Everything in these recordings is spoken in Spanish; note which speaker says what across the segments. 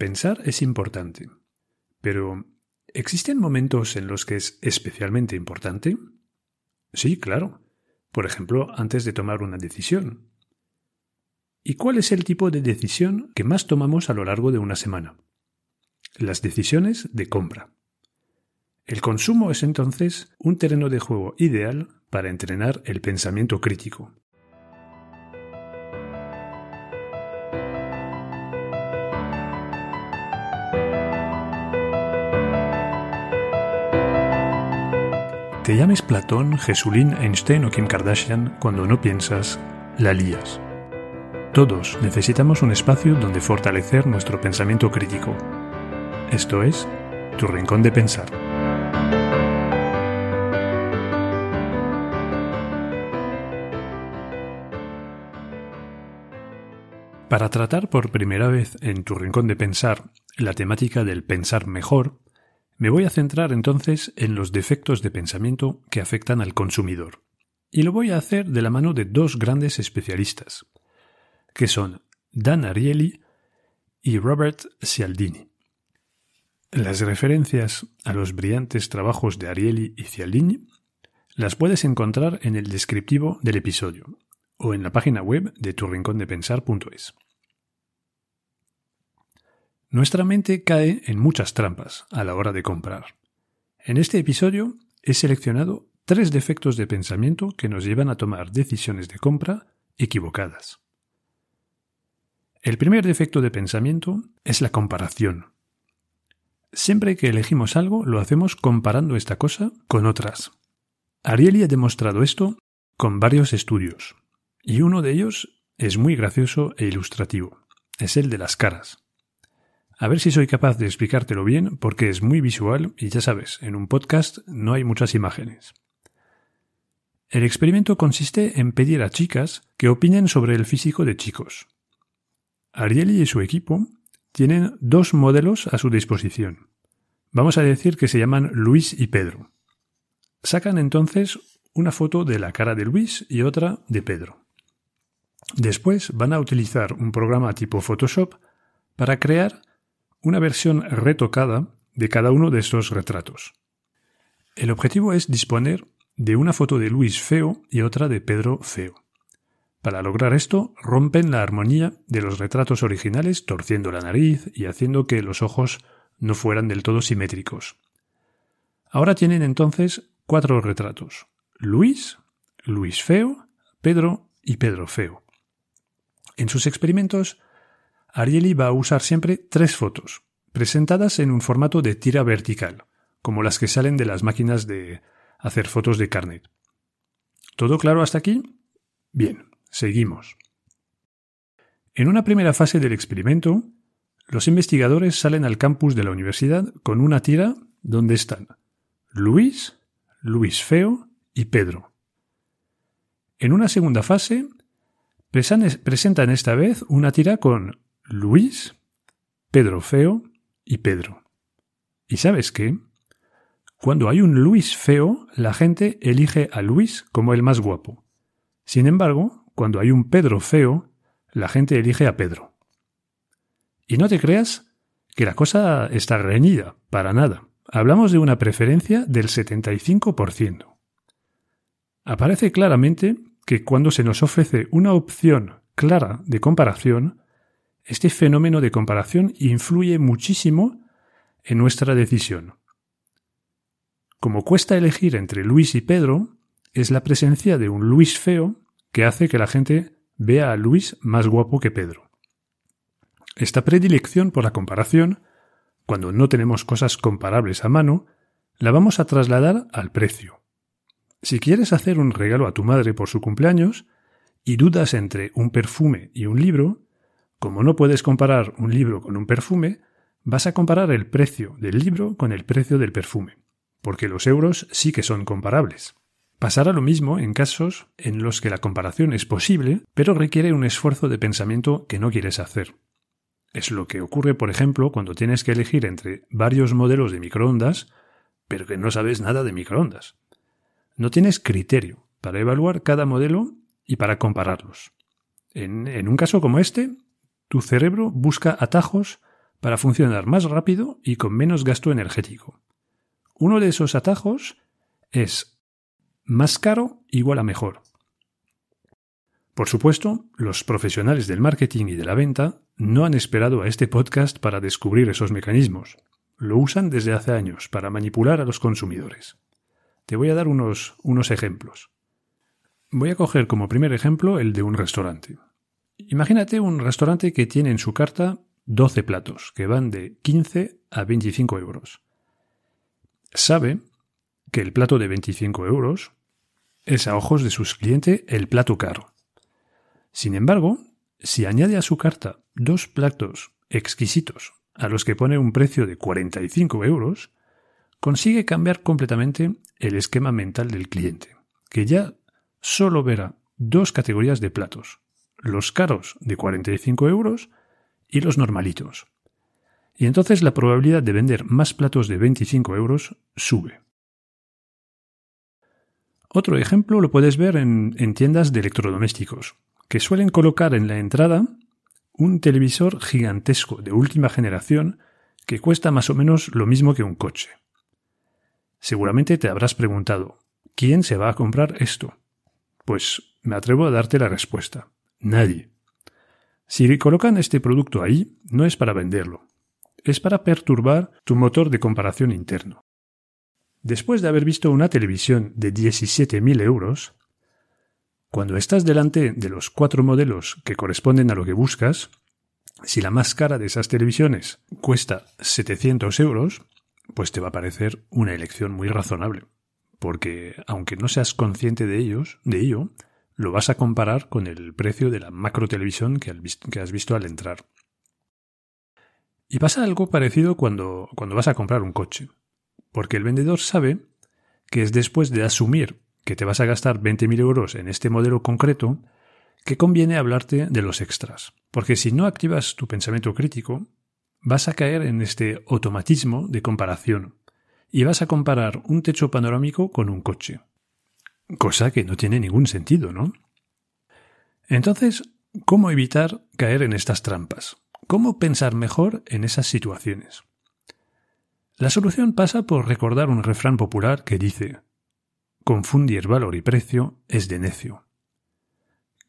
Speaker 1: Pensar es importante, pero ¿existen momentos en los que es especialmente importante? Sí, claro. Por ejemplo, antes de tomar una decisión. ¿Y cuál es el tipo de decisión que más tomamos a lo largo de una semana? Las decisiones de compra. El consumo es entonces un terreno de juego ideal para entrenar el pensamiento crítico. Te llames Platón, Jesulín, Einstein o Kim Kardashian, cuando no piensas, la lías. Todos necesitamos un espacio donde fortalecer nuestro pensamiento crítico. Esto es, tu rincón de pensar. Para tratar por primera vez en tu rincón de pensar la temática del pensar mejor, me voy a centrar entonces en los defectos de pensamiento que afectan al consumidor. Y lo voy a hacer de la mano de dos grandes especialistas, que son Dan Ariely y Robert Cialdini. Las referencias a los brillantes trabajos de Ariely y Cialdini las puedes encontrar en el descriptivo del episodio o en la página web de turrincondepensar.es. Nuestra mente cae en muchas trampas a la hora de comprar. En este episodio he seleccionado tres defectos de pensamiento que nos llevan a tomar decisiones de compra equivocadas. El primer defecto de pensamiento es la comparación. Siempre que elegimos algo lo hacemos comparando esta cosa con otras. Ariely ha demostrado esto con varios estudios, y uno de ellos es muy gracioso e ilustrativo. Es el de las caras. A ver si soy capaz de explicártelo bien porque es muy visual y ya sabes, en un podcast no hay muchas imágenes. El experimento consiste en pedir a chicas que opinen sobre el físico de chicos. Ariely y su equipo tienen dos modelos a su disposición. Vamos a decir que se llaman Luis y Pedro. Sacan entonces una foto de la cara de Luis y otra de Pedro. Después van a utilizar un programa tipo Photoshop para crear una versión retocada de cada uno de estos retratos. El objetivo es disponer de una foto de Luis feo y otra de Pedro feo. Para lograr esto, rompen la armonía de los retratos originales torciendo la nariz y haciendo que los ojos no fueran del todo simétricos. Ahora tienen entonces cuatro retratos. Luis, Luis feo, Pedro y Pedro feo. En sus experimentos Ariely va a usar siempre tres fotos, presentadas en un formato de tira vertical, como las que salen de las máquinas de hacer fotos de carnet. ¿Todo claro hasta aquí? Bien, seguimos. En una primera fase del experimento, los investigadores salen al campus de la universidad con una tira donde están Luis, Luis Feo y Pedro. En una segunda fase, presentan esta vez una tira con Luis, Pedro Feo y Pedro. ¿Y sabes qué? Cuando hay un Luis feo, la gente elige a Luis como el más guapo. Sin embargo, cuando hay un Pedro feo, la gente elige a Pedro. Y no te creas que la cosa está reñida, para nada. Hablamos de una preferencia del 75%. Aparece claramente que cuando se nos ofrece una opción clara de comparación, este fenómeno de comparación influye muchísimo en nuestra decisión. Como cuesta elegir entre Luis y Pedro, es la presencia de un Luis feo que hace que la gente vea a Luis más guapo que Pedro. Esta predilección por la comparación, cuando no tenemos cosas comparables a mano, la vamos a trasladar al precio. Si quieres hacer un regalo a tu madre por su cumpleaños y dudas entre un perfume y un libro, como no puedes comparar un libro con un perfume, vas a comparar el precio del libro con el precio del perfume, porque los euros sí que son comparables. Pasará lo mismo en casos en los que la comparación es posible, pero requiere un esfuerzo de pensamiento que no quieres hacer. Es lo que ocurre, por ejemplo, cuando tienes que elegir entre varios modelos de microondas, pero que no sabes nada de microondas. No tienes criterio para evaluar cada modelo y para compararlos. En, en un caso como este, tu cerebro busca atajos para funcionar más rápido y con menos gasto energético. Uno de esos atajos es más caro igual a mejor. Por supuesto, los profesionales del marketing y de la venta no han esperado a este podcast para descubrir esos mecanismos. Lo usan desde hace años para manipular a los consumidores. Te voy a dar unos, unos ejemplos. Voy a coger como primer ejemplo el de un restaurante. Imagínate un restaurante que tiene en su carta 12 platos, que van de 15 a 25 euros. Sabe que el plato de 25 euros es a ojos de sus clientes el plato caro. Sin embargo, si añade a su carta dos platos exquisitos a los que pone un precio de 45 euros, consigue cambiar completamente el esquema mental del cliente, que ya solo verá dos categorías de platos, los caros de 45 euros y los normalitos. Y entonces la probabilidad de vender más platos de 25 euros sube. Otro ejemplo lo puedes ver en, en tiendas de electrodomésticos, que suelen colocar en la entrada un televisor gigantesco de última generación que cuesta más o menos lo mismo que un coche. Seguramente te habrás preguntado, ¿quién se va a comprar esto? Pues me atrevo a darte la respuesta. Nadie. Si colocan este producto ahí, no es para venderlo, es para perturbar tu motor de comparación interno. Después de haber visto una televisión de 17.000 euros, cuando estás delante de los cuatro modelos que corresponden a lo que buscas, si la más cara de esas televisiones cuesta 700 euros, pues te va a parecer una elección muy razonable, porque aunque no seas consciente de ellos, de ello, lo vas a comparar con el precio de la macro televisión que has visto al entrar. Y pasa algo parecido cuando, vas a comprar un coche, porque el vendedor sabe que es después de asumir que te vas a gastar 20.000 euros en este modelo concreto, que conviene hablarte de los extras. Porque si no activas tu pensamiento crítico, vas a caer en este automatismo de comparación y vas a comparar un techo panorámico con un coche. Cosa que no tiene ningún sentido, ¿no? Entonces, ¿cómo evitar caer en estas trampas? ¿Cómo pensar mejor en esas situaciones? La solución pasa por recordar un refrán popular que dice Confundir valor y precio es de necio.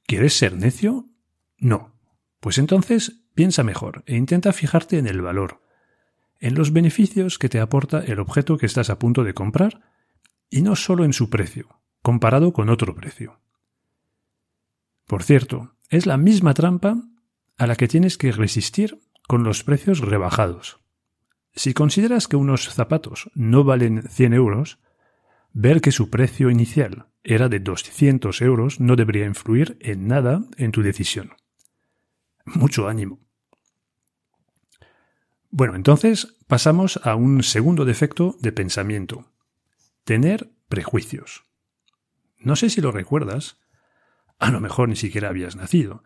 Speaker 1: ¿Quieres ser necio? No. Pues entonces piensa mejor e intenta fijarte en el valor, en los beneficios que te aporta el objeto que estás a punto de comprar y no solo en su precio, comparado con otro precio. Por cierto, es la misma trampa a la que tienes que resistir con los precios rebajados. Si consideras que unos zapatos no valen 100 euros, Ver que su precio inicial era de 200 euros no debería influir en nada en tu decisión. Mucho ánimo. Bueno, entonces pasamos a un segundo defecto de pensamiento. Tener prejuicios. No sé si lo recuerdas, a lo mejor ni siquiera habías nacido,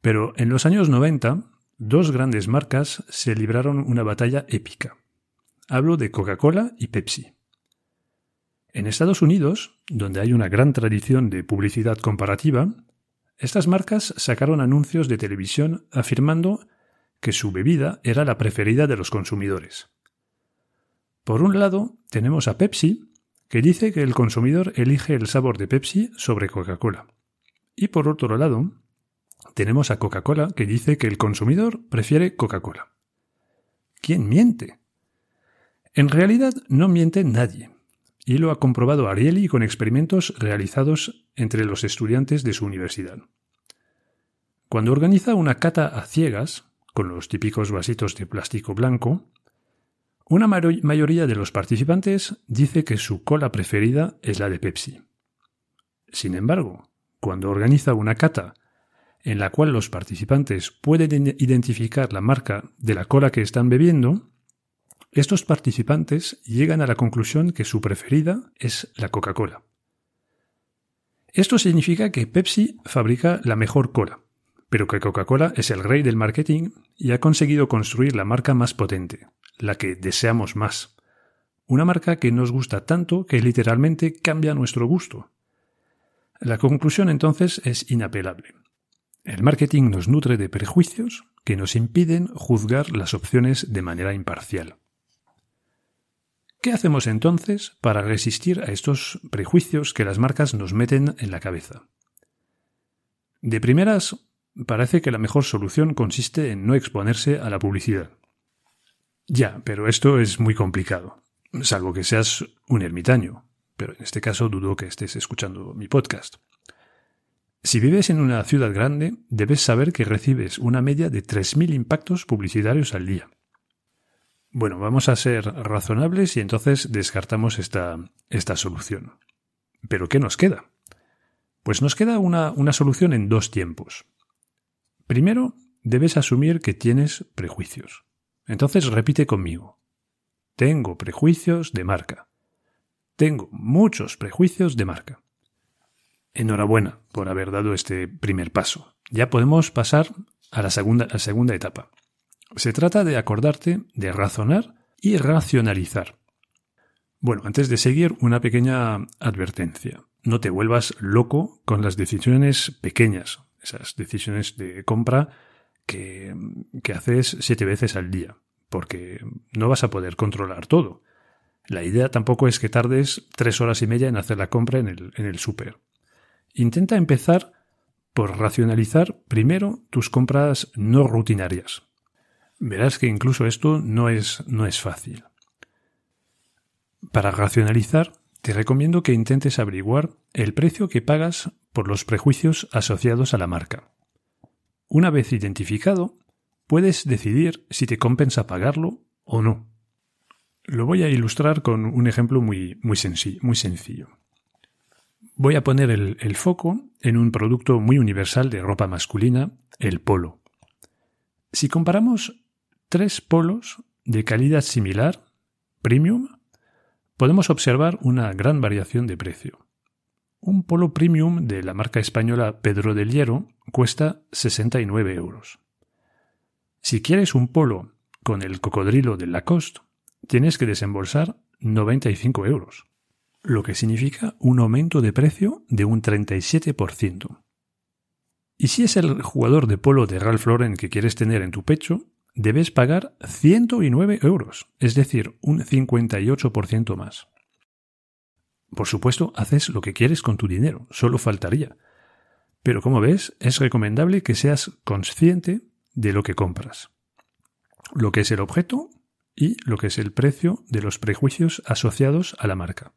Speaker 1: pero en los años 90 dos grandes marcas se libraron una batalla épica. Hablo de Coca-Cola y Pepsi. En Estados Unidos, donde hay una gran tradición de publicidad comparativa, estas marcas sacaron anuncios de televisión afirmando que su bebida era la preferida de los consumidores. Por un lado, tenemos a Pepsi, que dice que el consumidor elige el sabor de Pepsi sobre Coca-Cola. Y por otro lado, tenemos a Coca-Cola, que dice que el consumidor prefiere Coca-Cola. ¿Quién miente? En realidad no miente nadie y lo ha comprobado Ariely con experimentos realizados entre los estudiantes de su universidad. Cuando organiza una cata a ciegas, con los típicos vasitos de plástico blanco, una mayoría de los participantes dice que su cola preferida es la de Pepsi. Sin embargo, cuando organiza una cata en la cual los participantes pueden identificar la marca de la cola que están bebiendo, estos participantes llegan a la conclusión que su preferida es la Coca-Cola. Esto significa que Pepsi fabrica la mejor cola, pero que Coca-Cola es el rey del marketing y ha conseguido construir la marca más potente, la que deseamos más. Una marca que nos gusta tanto que literalmente cambia nuestro gusto. La conclusión entonces es inapelable. El marketing nos nutre de prejuicios que nos impiden juzgar las opciones de manera imparcial. ¿Qué hacemos entonces para resistir a estos prejuicios que las marcas nos meten en la cabeza? De primeras, parece que la mejor solución consiste en no exponerse a la publicidad. Ya, pero esto es muy complicado, salvo que seas un ermitaño, pero en este caso dudo que estés escuchando mi podcast. Si vives en una ciudad grande, debes saber que recibes una media de 3.000 impactos publicitarios al día. Bueno, vamos a ser razonables y entonces descartamos esta, esta solución. ¿Pero qué nos queda? Pues nos queda una, una solución en dos tiempos. Primero, debes asumir que tienes prejuicios. Entonces repite conmigo. Tengo prejuicios de marca. Tengo muchos prejuicios de marca. Enhorabuena por haber dado este primer paso. Ya podemos pasar a la segunda, etapa. Se trata de acordarte de razonar y racionalizar. Bueno, antes de seguir, una pequeña advertencia. No te vuelvas loco con las decisiones pequeñas, esas decisiones de compra que, haces siete veces al día, porque no vas a poder controlar todo. La idea tampoco es que tardes tres horas y media en hacer la compra en el, en el súper. Intenta empezar por racionalizar primero tus compras no rutinarias, Verás que incluso esto no es, no es fácil. Para racionalizar, te recomiendo que intentes averiguar el precio que pagas por los prejuicios asociados a la marca. Una vez identificado, puedes decidir si te compensa pagarlo o no. Lo voy a ilustrar con un ejemplo muy, muy, sencillo. Voy a poner el foco en un producto muy universal de ropa masculina, el polo. Si comparamos tres polos de calidad similar, premium, podemos observar una gran variación de precio. Un polo premium de la marca española Pedro del Hierro cuesta 69 euros. Si quieres un polo con el cocodrilo de Lacoste, tienes que desembolsar 95 euros, lo que significa un aumento de precio de un 37%. Y si es el jugador de polo de Ralph Lauren que quieres tener en tu pecho, debes pagar 109 euros, es decir, un 58% más. Por supuesto, haces lo que quieres con tu dinero, solo faltaría. Pero como ves, es recomendable que seas consciente de lo que compras, lo que es el objeto y lo que es el precio de los prejuicios asociados a la marca.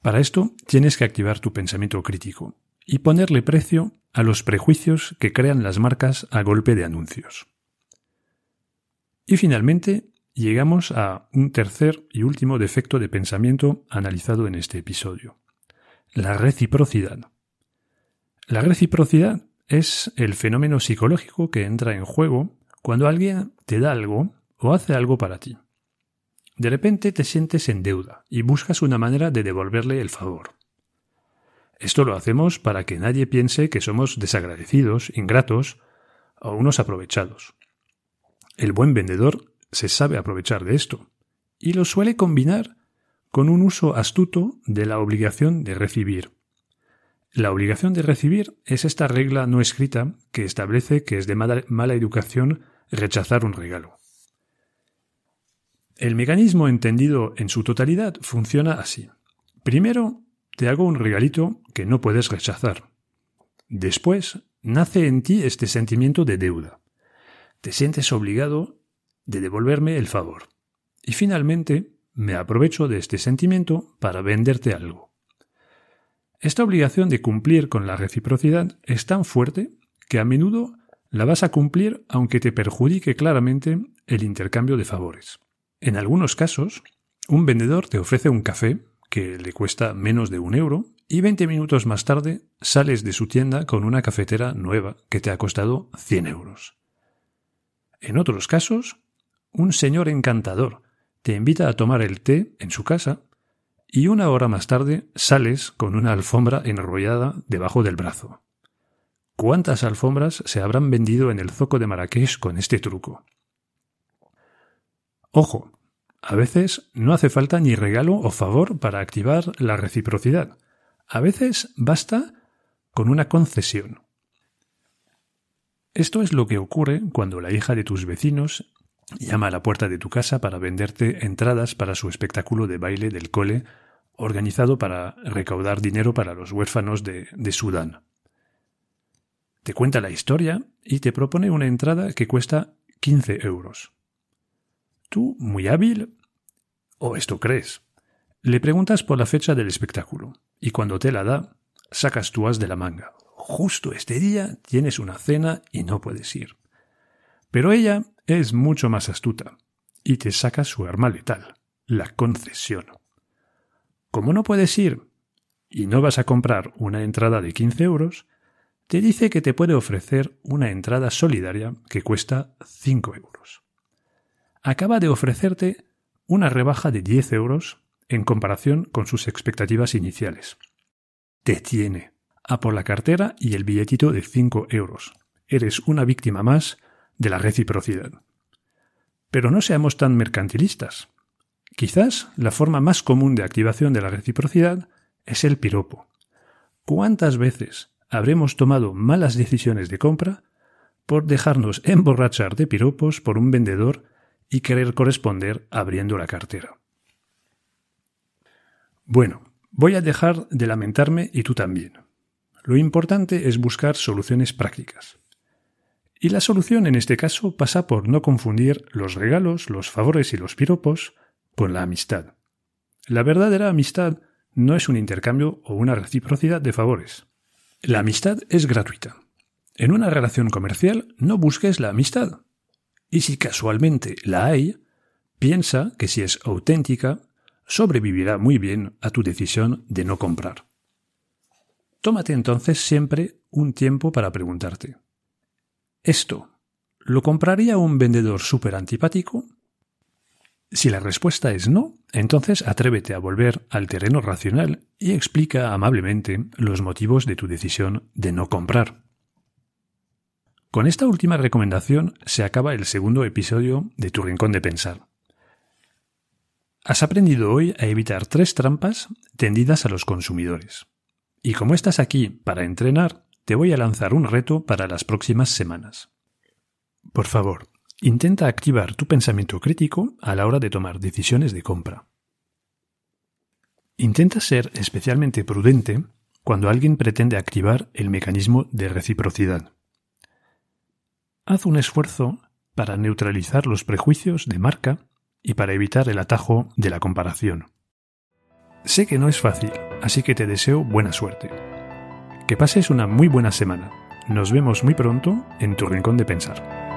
Speaker 1: Para esto tienes que activar tu pensamiento crítico y ponerle precio a los prejuicios que crean las marcas a golpe de anuncios. Y finalmente, llegamos a un tercer y último defecto de pensamiento analizado en este episodio. La reciprocidad. La reciprocidad es el fenómeno psicológico que entra en juego cuando alguien te da algo o hace algo para ti. De repente te sientes en deuda y buscas una manera de devolverle el favor. Esto lo hacemos para que nadie piense que somos desagradecidos, ingratos o unos aprovechados. El buen vendedor se sabe aprovechar de esto y lo suele combinar con un uso astuto de la obligación de recibir. La obligación de recibir es esta regla no escrita que establece que es de mala, educación rechazar un regalo. El mecanismo entendido en su totalidad funciona así. Primero, te hago un regalito que no puedes rechazar. Después, nace en ti este sentimiento de deuda te sientes obligado de devolverme el favor. Y finalmente, me aprovecho de este sentimiento para venderte algo. Esta obligación de cumplir con la reciprocidad es tan fuerte que a menudo la vas a cumplir aunque te perjudique claramente el intercambio de favores. En algunos casos, un vendedor te ofrece un café que le cuesta menos de un euro y 20 minutos más tarde sales de su tienda con una cafetera nueva que te ha costado 100 euros. En otros casos, un señor encantador te invita a tomar el té en su casa y una hora más tarde sales con una alfombra enrollada debajo del brazo. ¿Cuántas alfombras se habrán vendido en el zoco de Marrakech con este truco? Ojo, a veces no hace falta ni regalo o favor para activar la reciprocidad. A veces basta con una concesión. Esto es lo que ocurre cuando la hija de tus vecinos llama a la puerta de tu casa para venderte entradas para su espectáculo de baile del cole organizado para recaudar dinero para los huérfanos de, de Sudán. Te cuenta la historia y te propone una entrada que cuesta 15 euros. Tú, muy hábil, o esto crees, le preguntas por la fecha del espectáculo y cuando te la da, sacas tu as de la manga. Justo este día tienes una cena y no puedes ir. Pero ella es mucho más astuta y te saca su arma letal, la concesión. Como no puedes ir y no vas a comprar una entrada de 15 euros, te dice que te puede ofrecer una entrada solidaria que cuesta 5 euros. Acaba de ofrecerte una rebaja de 10 euros en comparación con sus expectativas iniciales. Te tiene a por la cartera y el billetito de 5 euros. Eres una víctima más de la reciprocidad. Pero no seamos tan mercantilistas. Quizás la forma más común de activación de la reciprocidad es el piropo. ¿Cuántas veces habremos tomado malas decisiones de compra por dejarnos emborrachar de piropos por un vendedor y querer corresponder abriendo la cartera. Bueno, voy a dejar de lamentarme y tú también. Lo importante es buscar soluciones prácticas. Y la solución en este caso pasa por no confundir los regalos, los favores y los piropos con la amistad. La verdadera amistad no es un intercambio o una reciprocidad de favores. La amistad es gratuita. En una relación comercial no busques la amistad. Y si casualmente la hay, piensa que si es auténtica, sobrevivirá muy bien a tu decisión de no comprar. Tómate entonces siempre un tiempo para preguntarte, ¿esto lo compraría un vendedor súper antipático? Si la respuesta es no, entonces atrévete a volver al terreno racional y explica amablemente los motivos de tu decisión de no comprar. Con esta última recomendación se acaba el segundo episodio de Tu Rincón de Pensar. Has aprendido hoy a evitar tres trampas tendidas a los consumidores. Y como estás aquí para entrenar, te voy a lanzar un reto para las próximas semanas. Por favor, Intenta activar tu pensamiento crítico a la hora de tomar decisiones de compra. Intenta ser especialmente prudente cuando alguien pretende activar el mecanismo de reciprocidad. Haz un esfuerzo para neutralizar los prejuicios de marca y para evitar el atajo de la comparación. Sé que no es fácil, así que te deseo buena suerte. Que pases una muy buena semana. Nos vemos muy pronto en tu rincón de pensar.